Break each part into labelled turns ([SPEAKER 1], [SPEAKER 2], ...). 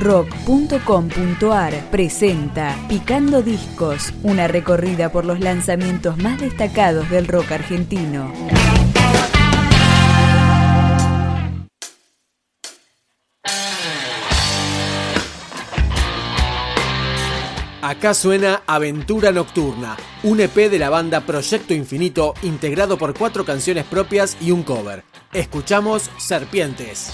[SPEAKER 1] rock.com.ar presenta Picando Discos, una recorrida por los lanzamientos más destacados del rock argentino.
[SPEAKER 2] Acá suena Aventura Nocturna, un EP de la banda Proyecto Infinito integrado por cuatro canciones propias y un cover. Escuchamos Serpientes.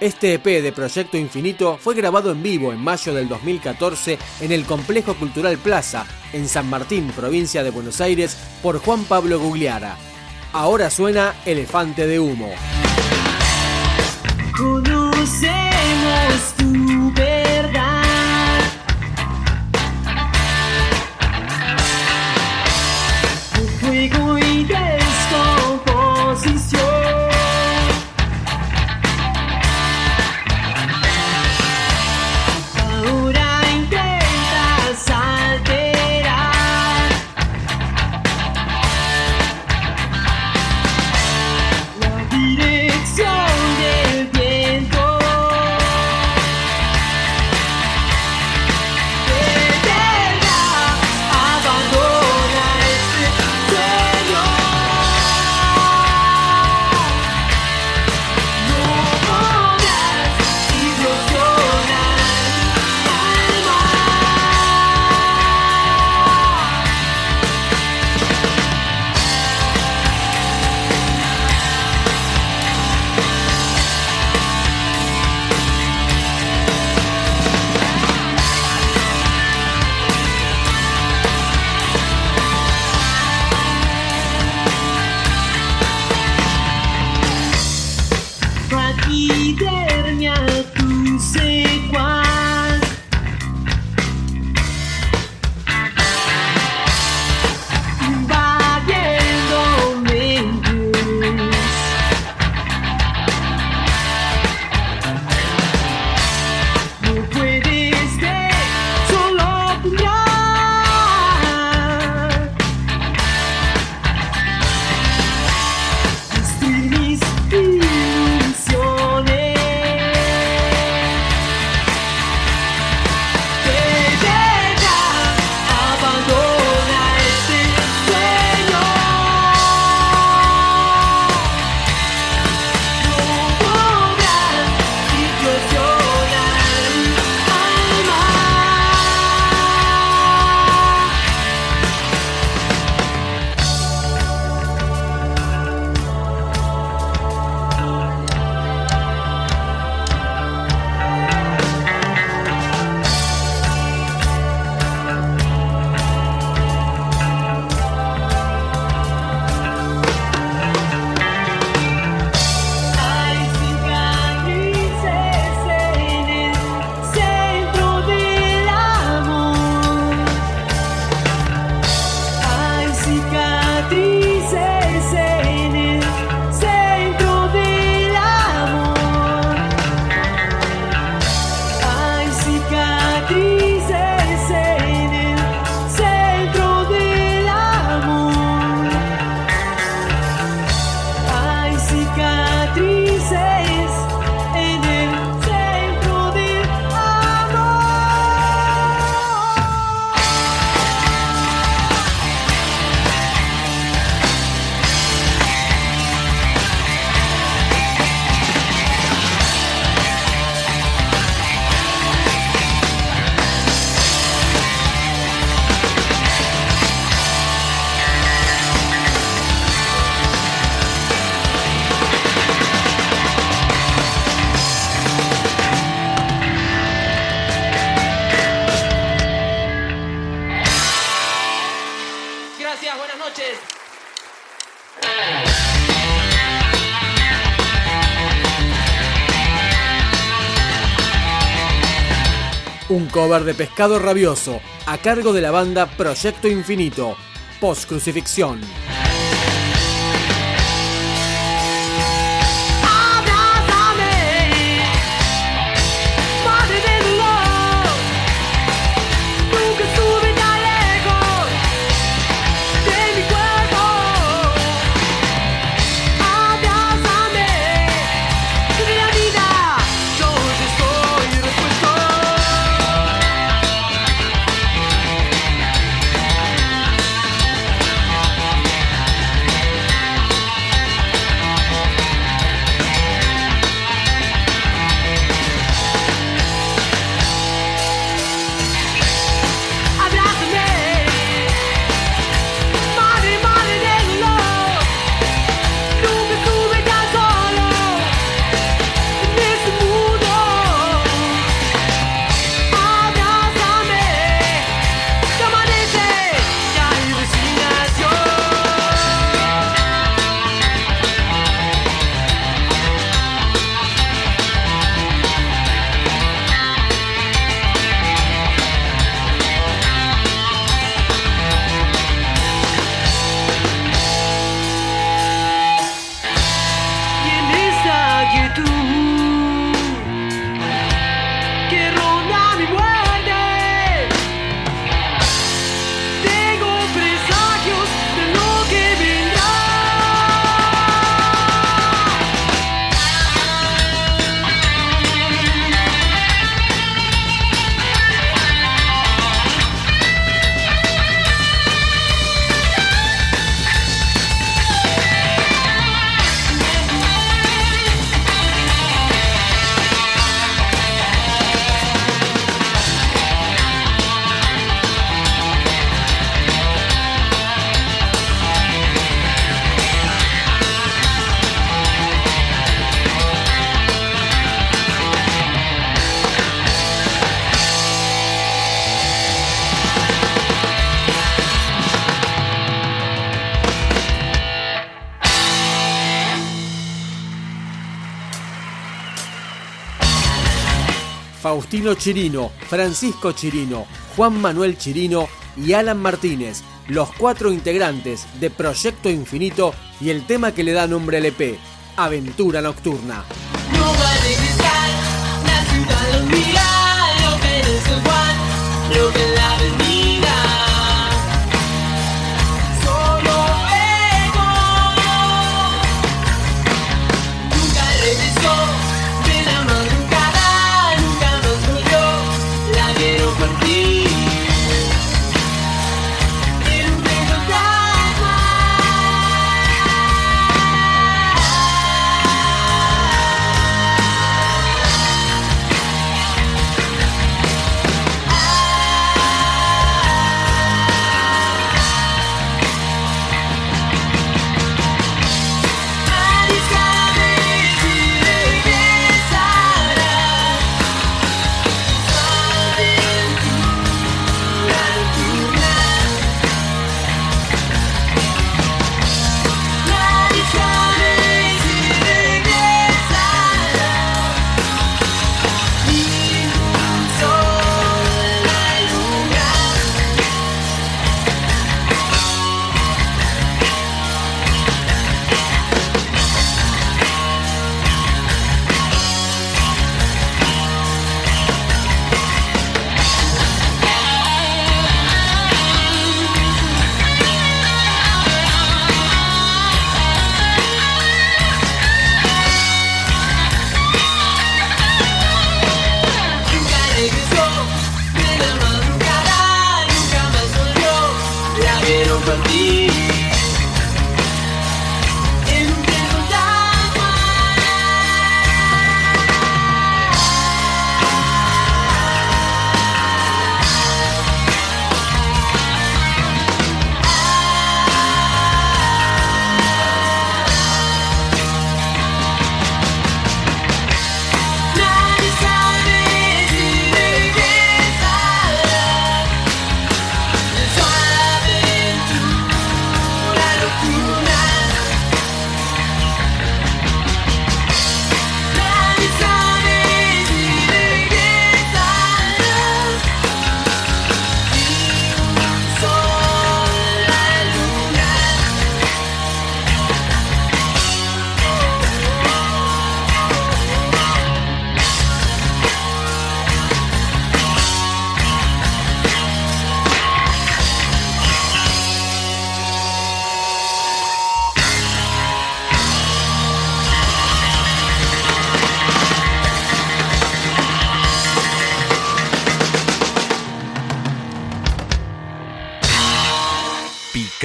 [SPEAKER 3] Este
[SPEAKER 2] EP de Proyecto Infinito fue grabado en vivo en mayo del 2014 en el Complejo Cultural Plaza, en San Martín, provincia de Buenos Aires, por Juan Pablo Gugliara. Ahora suena Elefante de Humo. Un cover de Pescado Rabioso a cargo de la banda Proyecto Infinito, post Faustino Chirino, Francisco Chirino, Juan Manuel Chirino y Alan Martínez, los cuatro integrantes de Proyecto Infinito y el tema que le da nombre al EP, Aventura Nocturna.